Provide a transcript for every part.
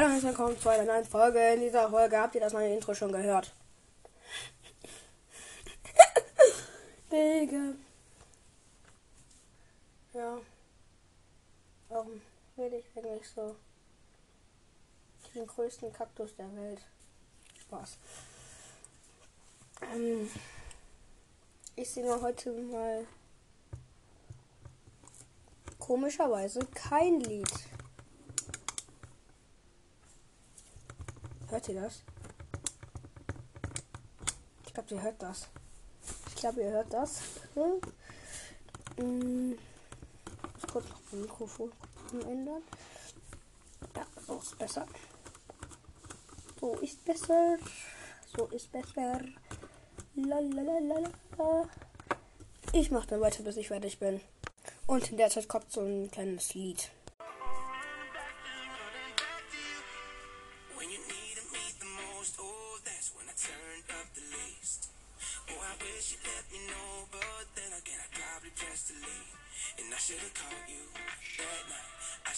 Hallo und willkommen zu einer neuen Folge. In dieser Folge habt ihr das neue Intro schon gehört. Digga. Ja. Warum will ich eigentlich so den größten Kaktus der Welt? Spaß. Ähm, ich singe heute mal komischerweise kein Lied. Hört ihr das? Ich glaube, ihr hört das. Ich glaube, ihr hört das. Hm. Ich muss kurz noch das Mikrofon ändern. Ja, so ist besser. So ist besser. So ist besser. Lalalala. Ich mache dann weiter, bis ich fertig bin. Und in der Zeit kommt so ein kleines Lied.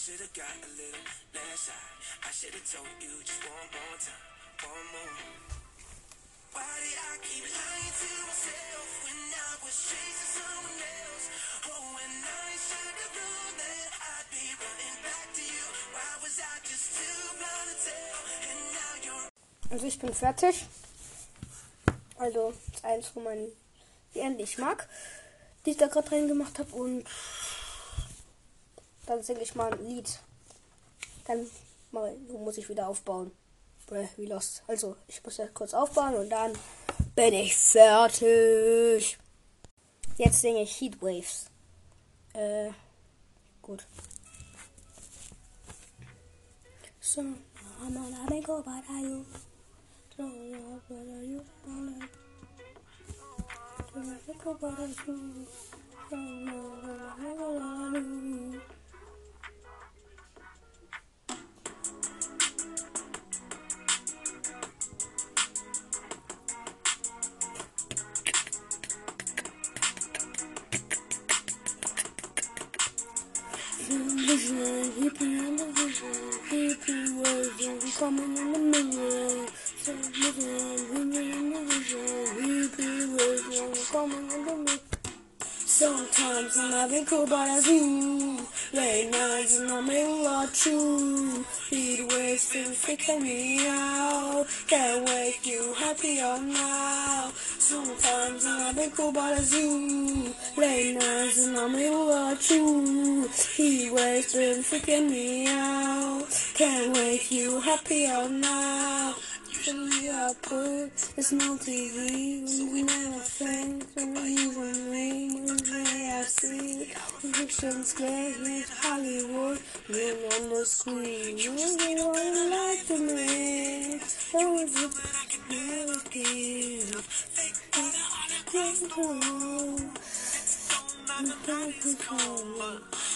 Should've got a little less high. I should've told you just one more time, one more. Why did I keep lying to myself when I was chasing someone else? Oh, when I should've known that I'd be running back to you. Why was I just too blind to tell? And now you're. Also ich bin fertig. Also eins von meinen Liedern, die ich mag, die ich da gerade reingemacht habe und dann singe ich mal ein Lied. Dann mal, muss ich wieder aufbauen. Wie lost. Also, ich muss jetzt kurz aufbauen und dann bin ich fertig. Jetzt singe ich Heatwaves. Äh, gut. So, I'm on a big over you. So, you you. vision, vision, hippie words, coming in the mirror. So vision, hippie in the vision, hippie words, coming in the mirror. Sometimes I'm having cool, but as you late nights and I'm a lot true. Heat waves been freaking me out. Can't wake you happier now. Sometimes I'm having cool, but as you late nights and I'm a lot true. Heat waves been freaking me out. Can't wake you happy happier now. Usually I put it's no TV we never think when we even ring when I see fiction's getting Hollywood when on the screen you don't like to me that was it never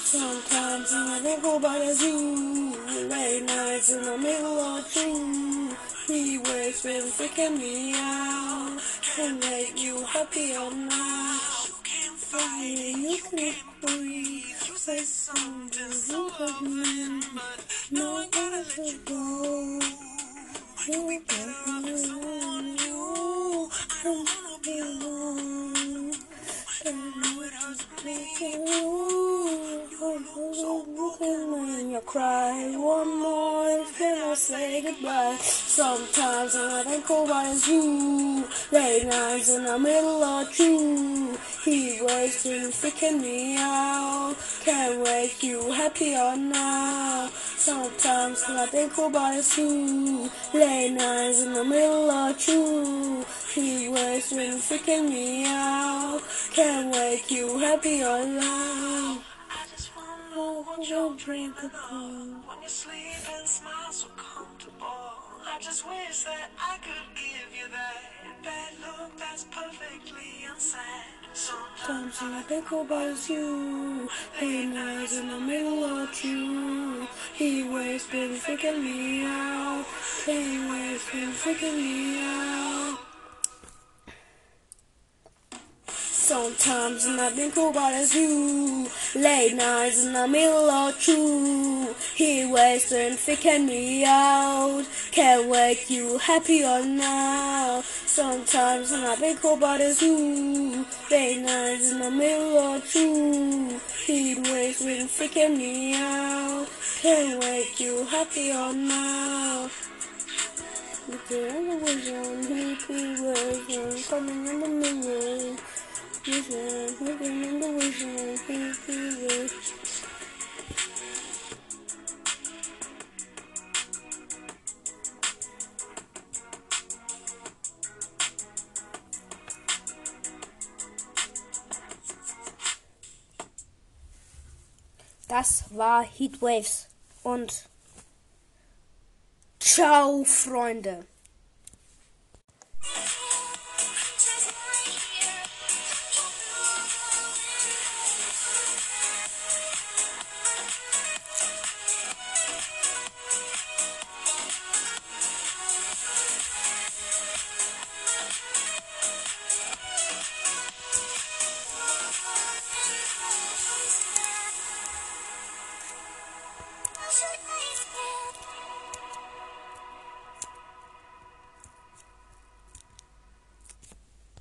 Sometimes I think about you late nights in the middle of June he waves been freaking me out. Can make you now. You can fly, you can't breathe. You say something think of me. No one to go. You can be on you. I don't wanna be alone. And know it hurts When you cry one more, then I'll say goodbye. Sometimes I think about you. Late nights in the middle of June. He was been freaking me out. Can't wake you happier now. Sometimes I think about you. Late nights in the middle of June. He was been freaking me out. Can't wake you happier now. I just wanna hold your drink of cold. When you sleep and smile so comfortable. I just wish that I could give you that bad look that's perfectly unsaid. Sometimes I think about you, late nights in the middle of June. He always been freaking me out, he always been freaking me out. Sometimes and I've been cool about as you. Late nights in the middle of two. He waits and faking me out. Can't wake you happy or now. Sometimes and I've been cool about as you. Late nights in the middle of two. He waits and faking me out. Can't wake you happy or now. At the vision, he pre coming in the million. Vision, looking in the he pre Das war Heatwaves und Ciao, Freunde.